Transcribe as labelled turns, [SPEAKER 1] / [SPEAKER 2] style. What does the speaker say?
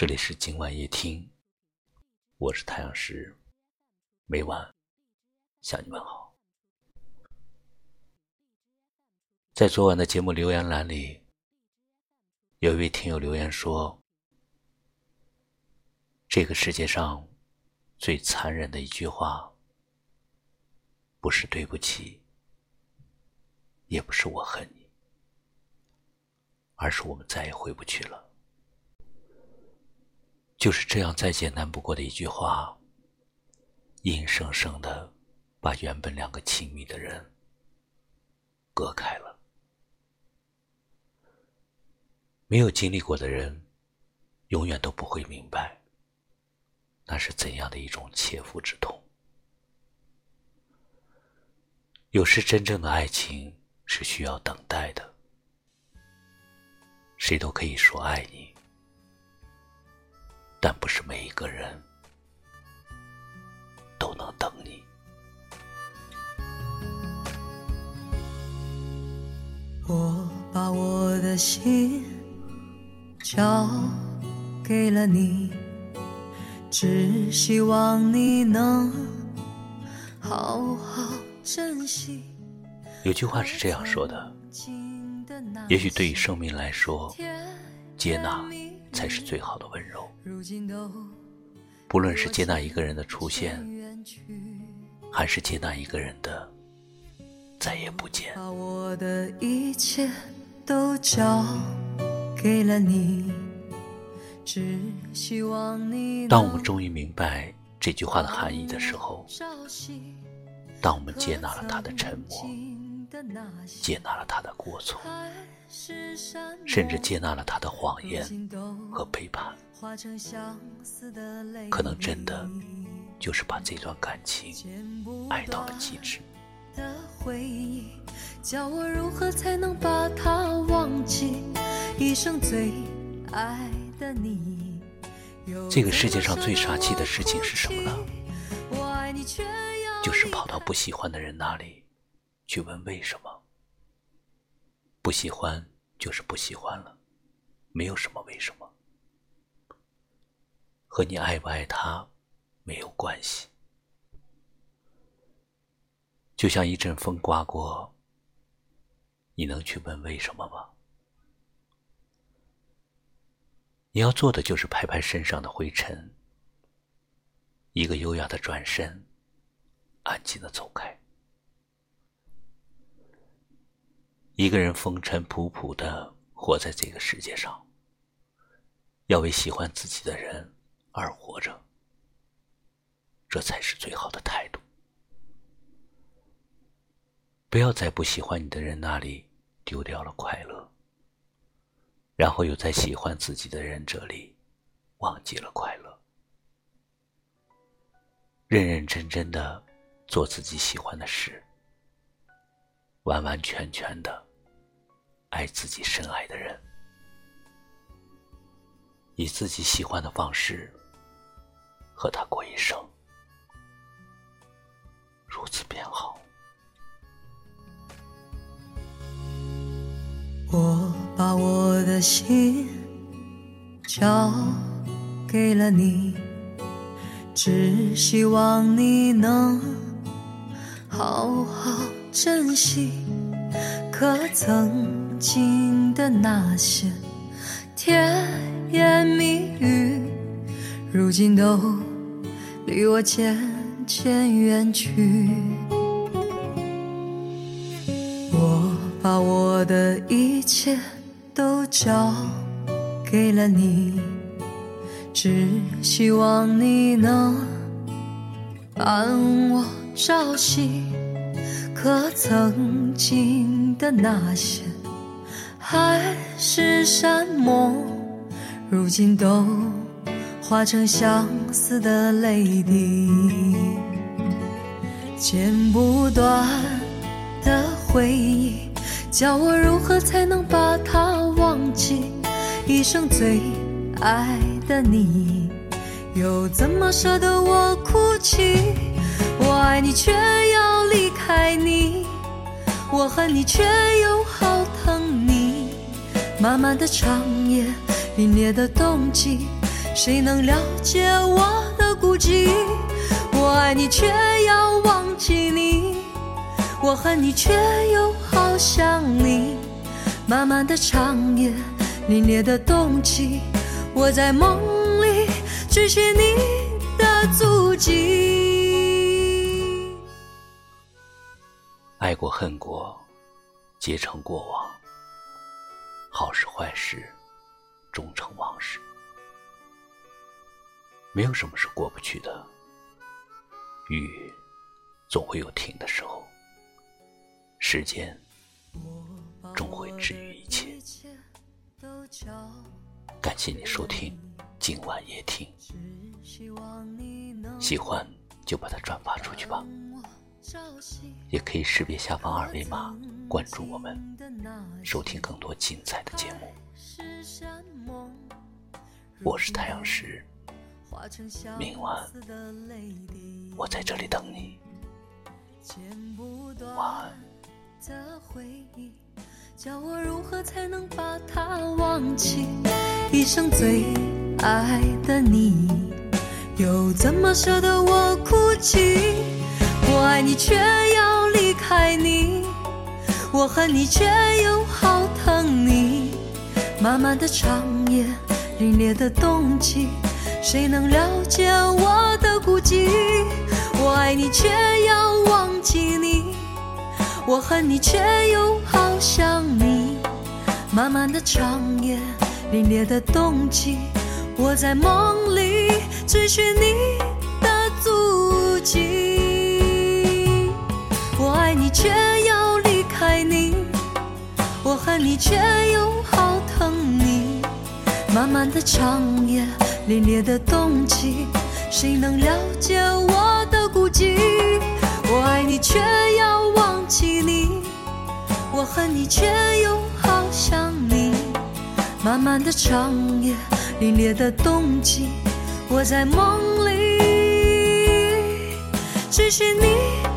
[SPEAKER 1] 这里是今晚夜听，我是太阳石，每晚向你问好。在昨晚的节目留言栏里，有一位听友留言说：“这个世界上最残忍的一句话，不是对不起，也不是我恨你，而是我们再也回不去了。”就是这样再简单不过的一句话，硬生生的把原本两个亲密的人隔开了。没有经历过的人，永远都不会明白，那是怎样的一种切肤之痛。有时真正的爱情是需要等待的，谁都可以说爱你。但不是每一个人都能等你。
[SPEAKER 2] 我把我的心交给了你，只希望你能好好珍惜。
[SPEAKER 1] 有句话是这样说的：也许对于生命来说，接纳。才是最好的温柔。不论是接纳一个人的出现，还是接纳一个人的再也不见。
[SPEAKER 2] 把我的一切都交给了你，只希望你。
[SPEAKER 1] 当我们终于明白这句话的含义的时候，当我们接纳了他的沉默，接纳了他的过错。甚至接纳了他的谎言和背叛，可能真的就是把这段感情爱到了极致。这个世界上最傻气的事情是什么呢？就是跑到不喜欢的人那里去问为什么。不喜欢就是不喜欢了，没有什么为什么，和你爱不爱他没有关系。就像一阵风刮过，你能去问为什么吗？你要做的就是拍拍身上的灰尘，一个优雅的转身，安静的走开。一个人风尘仆仆的活在这个世界上，要为喜欢自己的人而活着，这才是最好的态度。不要在不喜欢你的人那里丢掉了快乐，然后又在喜欢自己的人这里忘记了快乐。认认真真的做自己喜欢的事，完完全全的。爱自己深爱的人，以自己喜欢的方式和他过一生，如此便好。
[SPEAKER 2] 我把我的心交给了你，只希望你能好好珍惜，可曾？曾经的那些甜言蜜语，如今都离我渐渐远去。我把我的一切都交给了你，只希望你能伴我朝夕。可曾经的那些。海誓山盟，如今都化成相思的泪滴。剪不断的回忆，叫我如何才能把它忘记？一生最爱的你，又怎么舍得我哭泣？我爱你却要离开你，我恨你却又好。漫漫的长夜，凛冽的冬季，谁能了解我的孤寂？我爱你，却要忘记你；我恨你，却又好想你。漫漫的长夜，凛冽的冬季，我在梦里追寻你的足迹。
[SPEAKER 1] 爱过恨过，皆成过往。好事坏事，终成往事。没有什么是过不去的。雨总会有停的时候，时间终会治愈一切。感谢你收听今晚夜听，喜欢就把它转发出去吧，也可以识别下方二维码关注我们，收听更多精彩的节目。我是太阳石。明晚我在这里等你。晚安。
[SPEAKER 2] 叫我如何才能把它忘记？一生最爱的你，又怎么舍得我哭泣？我爱你却要离开你，我恨你却又好疼你。漫漫的长夜，凛冽的冬季。谁能了解我的孤寂？我爱你，却要忘记你；我恨你，却又好想你。漫漫的长夜，凛冽的冬季，我在梦里追寻你的足迹。却要离开你；我恨你，却又好疼你。漫漫的长夜。凛冽的冬季，谁能了解我的孤寂？我爱你，却要忘记你；我恨你，却又好想你。漫漫的长夜，凛冽的冬季，我在梦里追寻你。